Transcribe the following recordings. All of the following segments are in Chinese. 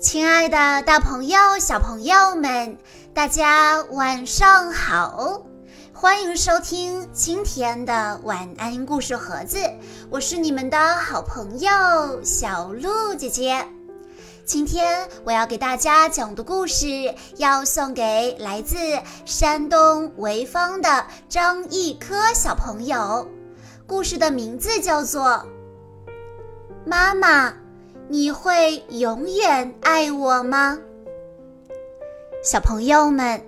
亲爱的，大朋友、小朋友们，大家晚上好！欢迎收听今天的晚安故事盒子，我是你们的好朋友小鹿姐姐。今天我要给大家讲的故事，要送给来自山东潍坊的张一科小朋友。故事的名字叫做《妈妈》。你会永远爱我吗，小朋友们？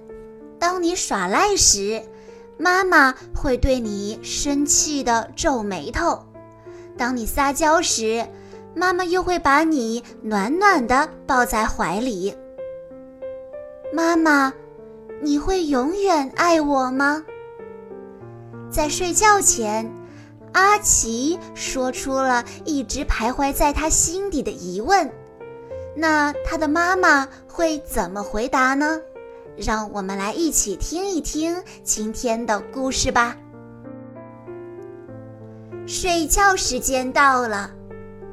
当你耍赖时，妈妈会对你生气的皱眉头；当你撒娇时，妈妈又会把你暖暖的抱在怀里。妈妈，你会永远爱我吗？在睡觉前。阿奇说出了一直徘徊在他心底的疑问，那他的妈妈会怎么回答呢？让我们来一起听一听今天的故事吧。睡觉时间到了，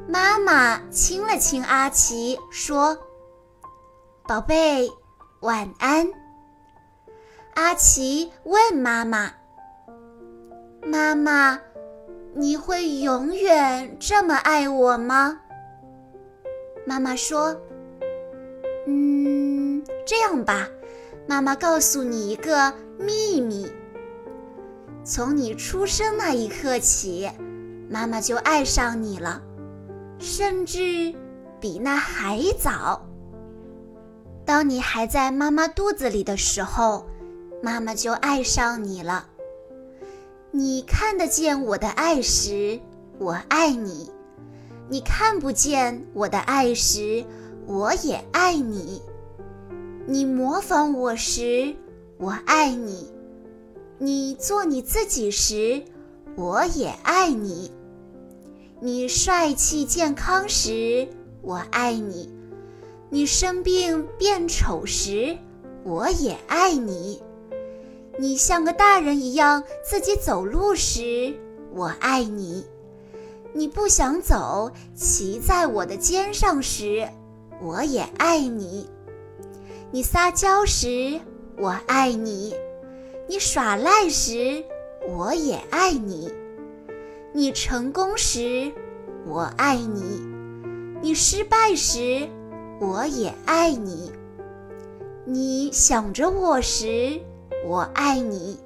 妈妈亲了亲阿奇，说：“宝贝，晚安。”阿奇问妈妈：“妈妈。”你会永远这么爱我吗？妈妈说：“嗯，这样吧，妈妈告诉你一个秘密。从你出生那一刻起，妈妈就爱上你了，甚至比那还早。当你还在妈妈肚子里的时候，妈妈就爱上你了。”你看得见我的爱时，我爱你；你看不见我的爱时，我也爱你。你模仿我时，我爱你；你做你自己时，我也爱你。你帅气健康时，我爱你；你生病变丑时，我也爱你。你像个大人一样自己走路时，我爱你；你不想走，骑在我的肩上时，我也爱你；你撒娇时，我爱你；你耍赖时，我也爱你；你成功时，我爱你；你失败时，我也爱你；你想着我时。我爱你，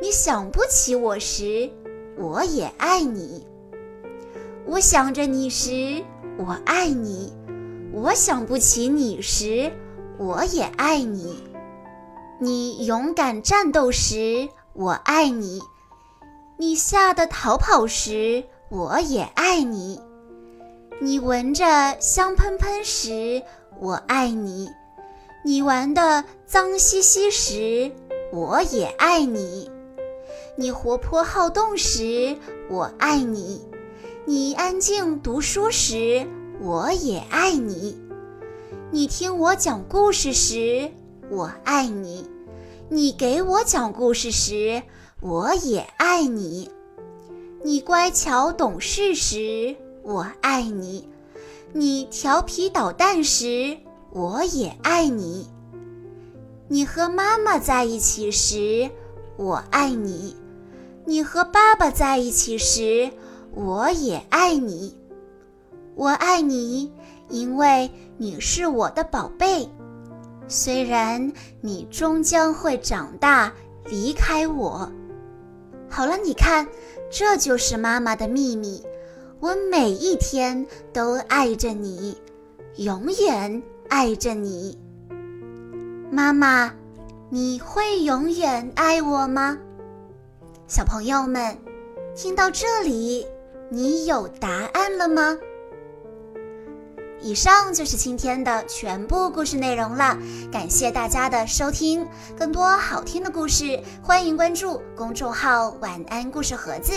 你想不起我时，我也爱你。我想着你时，我爱你；我想不起你时，我也爱你。你勇敢战斗时，我爱你；你吓得逃跑时，我也爱你。你闻着香喷喷时，我爱你；你玩的脏兮兮时，我也爱你，你活泼好动时，我爱你；你安静读书时，我也爱你；你听我讲故事时，我爱你；你给我讲故事时，我也爱你；你乖巧懂事时，我爱你；你调皮捣蛋时，我也爱你。你和妈妈在一起时，我爱你；你和爸爸在一起时，我也爱你。我爱你，因为你是我的宝贝。虽然你终将会长大，离开我。好了，你看，这就是妈妈的秘密。我每一天都爱着你，永远爱着你。妈妈，你会永远爱我吗？小朋友们，听到这里，你有答案了吗？以上就是今天的全部故事内容了，感谢大家的收听。更多好听的故事，欢迎关注公众号“晚安故事盒子”。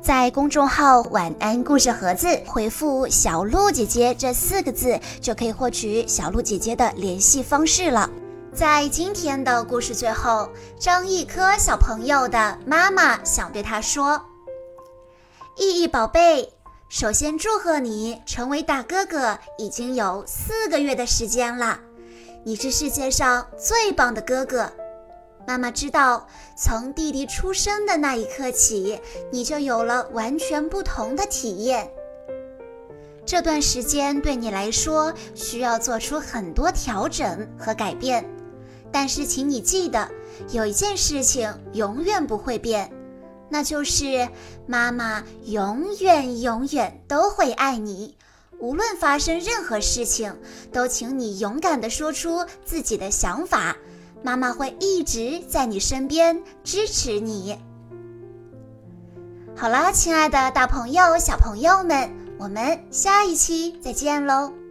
在公众号“晚安故事盒子”回复“小鹿姐姐”这四个字，就可以获取小鹿姐姐的联系方式了。在今天的故事最后，张一科小朋友的妈妈想对他说：“意义宝贝，首先祝贺你成为大哥哥已经有四个月的时间了，你是世界上最棒的哥哥。妈妈知道，从弟弟出生的那一刻起，你就有了完全不同的体验。这段时间对你来说需要做出很多调整和改变，但是请你记得，有一件事情永远不会变，那就是妈妈永远永远都会爱你。无论发生任何事情，都请你勇敢地说出自己的想法。妈妈会一直在你身边支持你。好了，亲爱的大朋友、小朋友们，我们下一期再见喽。